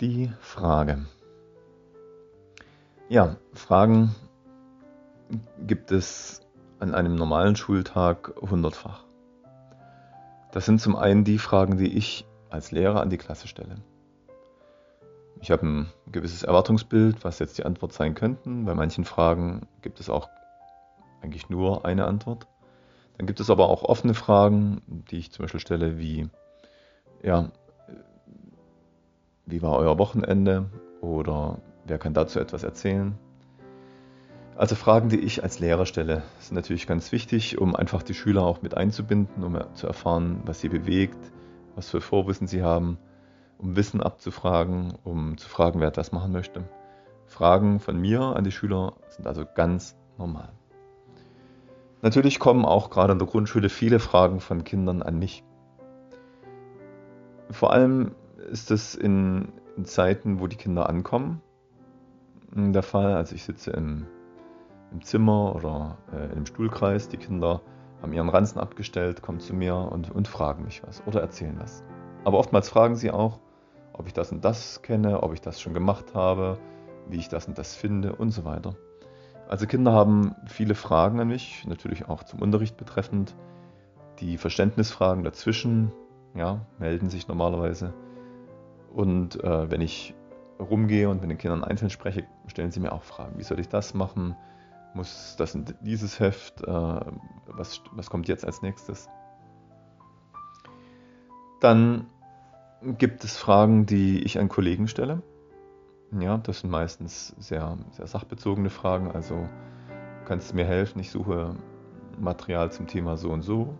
Die Frage. Ja, Fragen gibt es an einem normalen Schultag hundertfach. Das sind zum einen die Fragen, die ich als Lehrer an die Klasse stelle. Ich habe ein gewisses Erwartungsbild, was jetzt die Antwort sein könnten. Bei manchen Fragen gibt es auch eigentlich nur eine Antwort. Dann gibt es aber auch offene Fragen, die ich zum Beispiel stelle, wie, ja, wie war euer Wochenende oder wer kann dazu etwas erzählen. Also Fragen, die ich als Lehrer stelle, sind natürlich ganz wichtig, um einfach die Schüler auch mit einzubinden, um zu erfahren, was sie bewegt, was für Vorwissen sie haben, um Wissen abzufragen, um zu fragen, wer etwas machen möchte. Fragen von mir an die Schüler sind also ganz normal. Natürlich kommen auch gerade in der Grundschule viele Fragen von Kindern an mich. Vor allem ist es in, in Zeiten, wo die Kinder ankommen, der Fall. Also ich sitze im, im Zimmer oder äh, im Stuhlkreis, die Kinder haben ihren Ranzen abgestellt, kommen zu mir und, und fragen mich was oder erzählen was. Aber oftmals fragen sie auch, ob ich das und das kenne, ob ich das schon gemacht habe, wie ich das und das finde und so weiter. Also Kinder haben viele Fragen an mich, natürlich auch zum Unterricht betreffend. Die Verständnisfragen dazwischen ja, melden sich normalerweise. Und äh, wenn ich rumgehe und mit den Kindern einzeln spreche, stellen sie mir auch Fragen. Wie soll ich das machen? Muss das in dieses Heft? Äh, was, was kommt jetzt als nächstes? Dann gibt es Fragen, die ich an Kollegen stelle. Ja, das sind meistens sehr, sehr sachbezogene Fragen. Also kannst du mir helfen? Ich suche Material zum Thema so und so.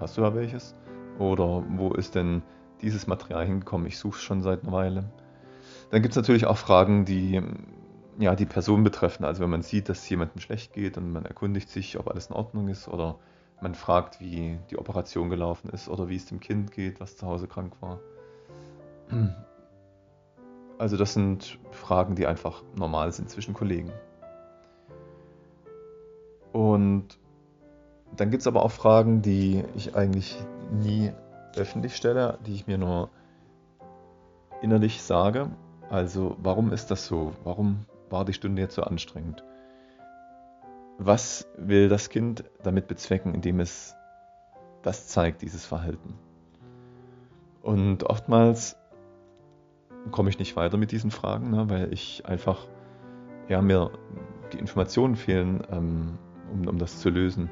Hast du da welches? Oder wo ist denn dieses Material hingekommen? Ich suche es schon seit einer Weile. Dann gibt es natürlich auch Fragen, die ja, die Person betreffen. Also wenn man sieht, dass jemandem schlecht geht und man erkundigt sich, ob alles in Ordnung ist oder man fragt, wie die Operation gelaufen ist oder wie es dem Kind geht, was zu Hause krank war. Also das sind Fragen, die einfach normal sind zwischen Kollegen. Und dann gibt es aber auch Fragen, die ich eigentlich nie öffentlich stelle, die ich mir nur innerlich sage. Also, warum ist das so? Warum war die Stunde jetzt so anstrengend? Was will das Kind damit bezwecken, indem es das zeigt, dieses Verhalten? Und oftmals komme ich nicht weiter mit diesen Fragen, ne, weil ich einfach, ja, mir die Informationen fehlen, ähm, um, um das zu lösen.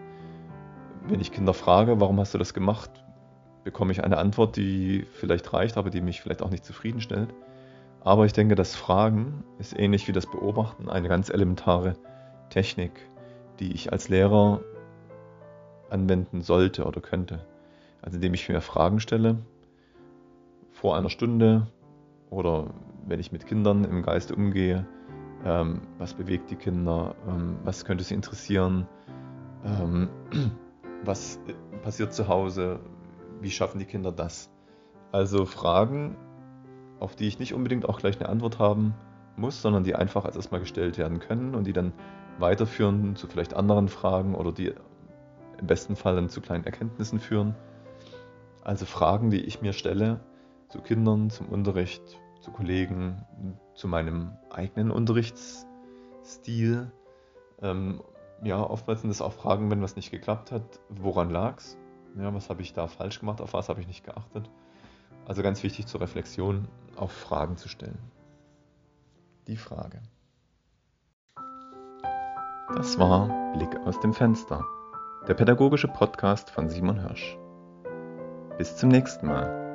Wenn ich Kinder frage, warum hast du das gemacht, bekomme ich eine Antwort, die vielleicht reicht, aber die mich vielleicht auch nicht zufriedenstellt. Aber ich denke, das Fragen ist ähnlich wie das Beobachten eine ganz elementare Technik, die ich als Lehrer anwenden sollte oder könnte. Also indem ich mir Fragen stelle vor einer Stunde oder wenn ich mit Kindern im Geiste umgehe, ähm, was bewegt die Kinder, ähm, was könnte sie interessieren, ähm, was passiert zu Hause, wie schaffen die Kinder das? Also Fragen, auf die ich nicht unbedingt auch gleich eine Antwort haben muss, sondern die einfach als erstmal gestellt werden können und die dann weiterführen zu vielleicht anderen Fragen oder die im besten Fall dann zu kleinen Erkenntnissen führen. Also Fragen, die ich mir stelle zu Kindern, zum Unterricht, zu Kollegen, zu meinem eigenen Unterrichtsstil. Ähm, ja, oftmals sind es auch Fragen, wenn was nicht geklappt hat, woran lag es? Ja, was habe ich da falsch gemacht? Auf was habe ich nicht geachtet? Also ganz wichtig zur Reflexion, auf Fragen zu stellen. Die Frage. Das war Blick aus dem Fenster, der pädagogische Podcast von Simon Hirsch. Bis zum nächsten Mal.